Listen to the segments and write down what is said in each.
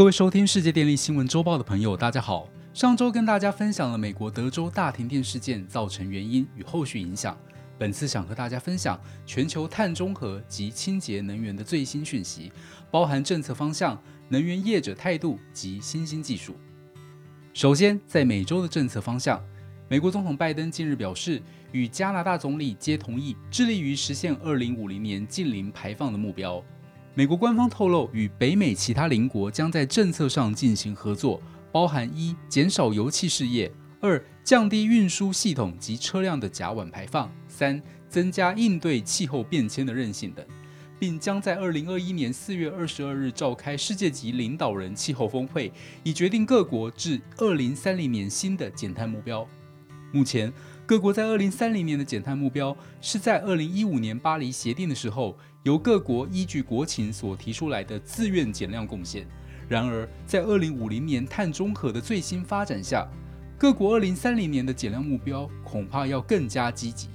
各位收听世界电力新闻周报的朋友，大家好。上周跟大家分享了美国德州大停电事件造成原因与后续影响。本次想和大家分享全球碳中和及清洁能源的最新讯息，包含政策方向、能源业者态度及新兴技术。首先，在美洲的政策方向，美国总统拜登近日表示，与加拿大总理皆同意致力于实现2050年近零排放的目标。美国官方透露，与北美其他邻国将在政策上进行合作，包含一减少油气事业，二降低运输系统及车辆的甲烷排放，三增加应对气候变迁的韧性等，并将在二零二一年四月二十二日召开世界级领导人气候峰会，以决定各国至二零三零年新的减碳目标。目前，各国在二零三零年的减碳目标是在二零一五年巴黎协定的时候，由各国依据国情所提出来的自愿减量贡献。然而，在二零五零年碳中和的最新发展下，各国二零三零年的减量目标恐怕要更加积极。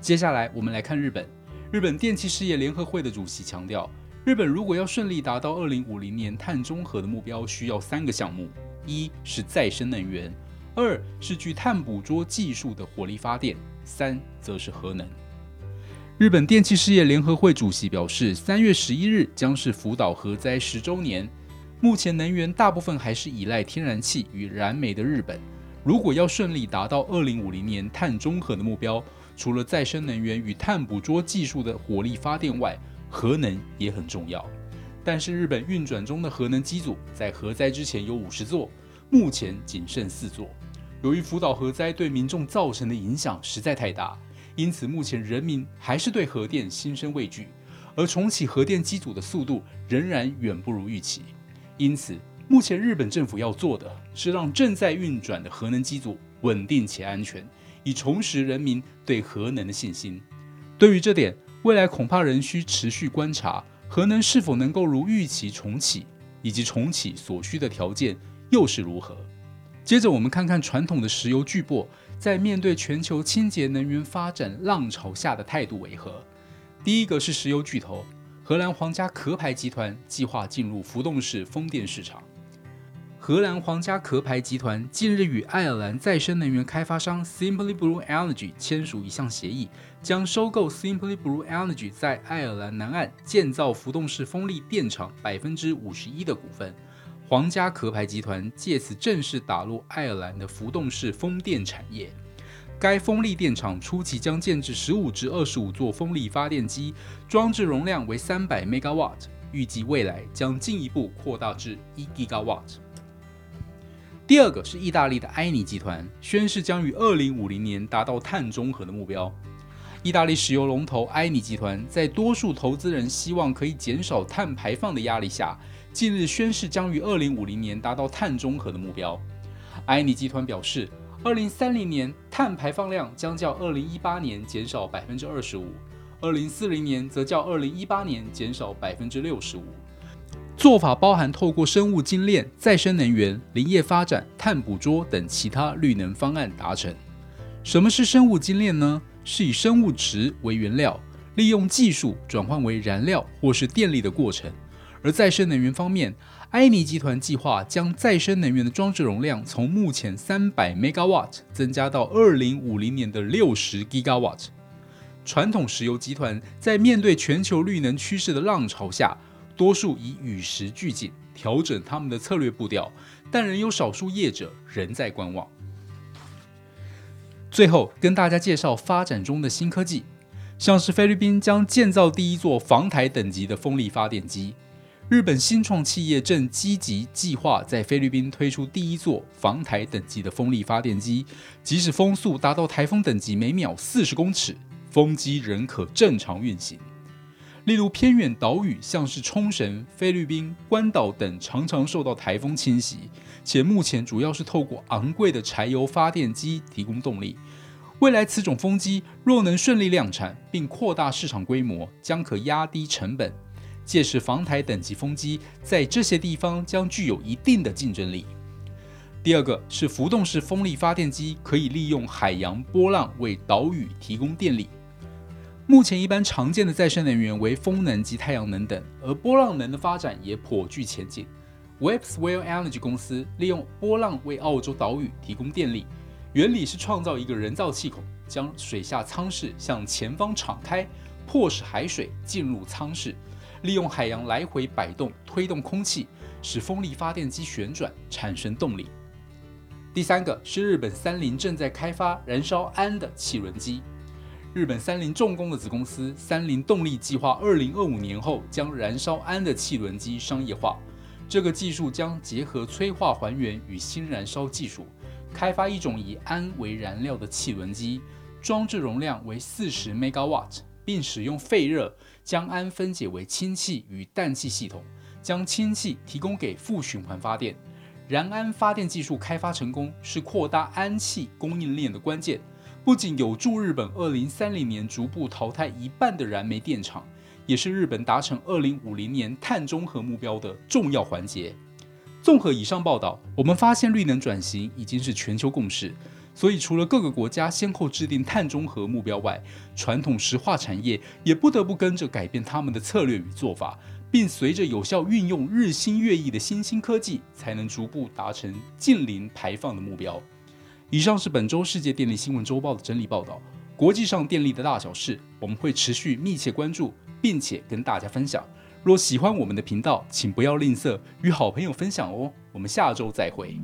接下来，我们来看日本。日本电气事业联合会的主席强调，日本如果要顺利达到二零五零年碳中和的目标，需要三个项目：一是再生能源。二是具碳捕捉技术的火力发电，三则是核能。日本电气事业联合会主席表示，三月十一日将是福岛核灾十周年。目前能源大部分还是依赖天然气与燃煤的日本，如果要顺利达到二零五零年碳中和的目标，除了再生能源与碳捕捉技术的火力发电外，核能也很重要。但是日本运转中的核能机组在核灾之前有五十座，目前仅剩四座。由于福岛核灾对民众造成的影响实在太大，因此目前人民还是对核电心生畏惧，而重启核电机组的速度仍然远不如预期。因此，目前日本政府要做的是让正在运转的核能机组稳定且安全，以重拾人民对核能的信心。对于这点，未来恐怕仍需持续观察核能是否能够如预期重启，以及重启所需的条件又是如何。接着，我们看看传统的石油巨擘在面对全球清洁能源发展浪潮下的态度为何。第一个是石油巨头荷兰皇家壳牌集团计划进入浮动式风电市场。荷兰皇家壳牌集团近日与爱尔兰再生能源开发商 Simply Blue Energy 签署一项协议，将收购 Simply Blue Energy 在爱尔兰南岸建造浮动式风力电厂百分之五十一的股份。皇家壳牌集团借此正式打入爱尔兰的浮动式风电产业。该风力电厂初期将建置十五至二十五座风力发电机，装置容量为三百 megawatt，预计未来将进一步扩大至一 gigawatt。第二个是意大利的埃尼集团宣誓将于二零五零年达到碳中和的目标。意大利石油龙头埃尼集团在多数投资人希望可以减少碳排放的压力下。近日宣誓将于二零五零年达到碳中和的目标。埃尼集团表示，二零三零年碳排放量将较二零一八年减少百分之二十五，二零四零年则较二零一八年减少百分之六十五。做法包含透过生物精炼、再生能源、林业发展、碳捕捉等其他绿能方案达成。什么是生物精炼呢？是以生物质为原料，利用技术转换为燃料或是电力的过程。而再生能源方面，埃尼集团计划将再生能源的装置容量从目前三百 megawatt 增加到二零五零年的六十 gigawatt。传统石油集团在面对全球绿能趋势的浪潮下，多数已与时俱进，调整他们的策略步调，但仍有少数业者仍在观望。最后，跟大家介绍发展中的新科技，像是菲律宾将建造第一座防台等级的风力发电机。日本新创企业正积极计划在菲律宾推出第一座防台等级的风力发电机，即使风速达到台风等级每秒四十公尺，风机仍可正常运行。例如偏远岛屿，像是冲绳、菲律宾、关岛等，常常受到台风侵袭，且目前主要是透过昂贵的柴油发电机提供动力。未来此种风机若能顺利量产，并扩大市场规模，将可压低成本。届时，防台等级风机在这些地方将具有一定的竞争力。第二个是浮动式风力发电机，可以利用海洋波浪为岛屿提供电力。目前一般常见的再生能源为风能及太阳能等，而波浪能的发展也颇具前景。Webswell Energy 公司利用波浪为澳洲岛屿提供电力，原理是创造一个人造气孔，将水下舱室向前方敞开，迫使海水进入舱室，利用海洋来回摆动推动空气，使风力发电机旋转产生动力。第三个是日本三菱正在开发燃烧氨的汽轮机。日本三菱重工的子公司三菱动力计划，二零二五年后将燃烧氨的汽轮机商业化。这个技术将结合催化还原与新燃烧技术，开发一种以氨为燃料的汽轮机，装置容量为四十 megawatt，并使用废热将氨分解为氢气与氮气系统，将氢气提供给负循环发电。燃氨发电技术开发成功，是扩大氨气供应链的关键。不仅有助日本二零三零年逐步淘汰一半的燃煤电厂，也是日本达成二零五零年碳中和目标的重要环节。综合以上报道，我们发现绿能转型已经是全球共识。所以，除了各个国家先后制定碳中和目标外，传统石化产业也不得不跟着改变他们的策略与做法，并随着有效运用日新月异的新兴科技，才能逐步达成近零排放的目标。以上是本周世界电力新闻周报的整理报道。国际上电力的大小事，我们会持续密切关注，并且跟大家分享。若喜欢我们的频道，请不要吝啬与好朋友分享哦。我们下周再会。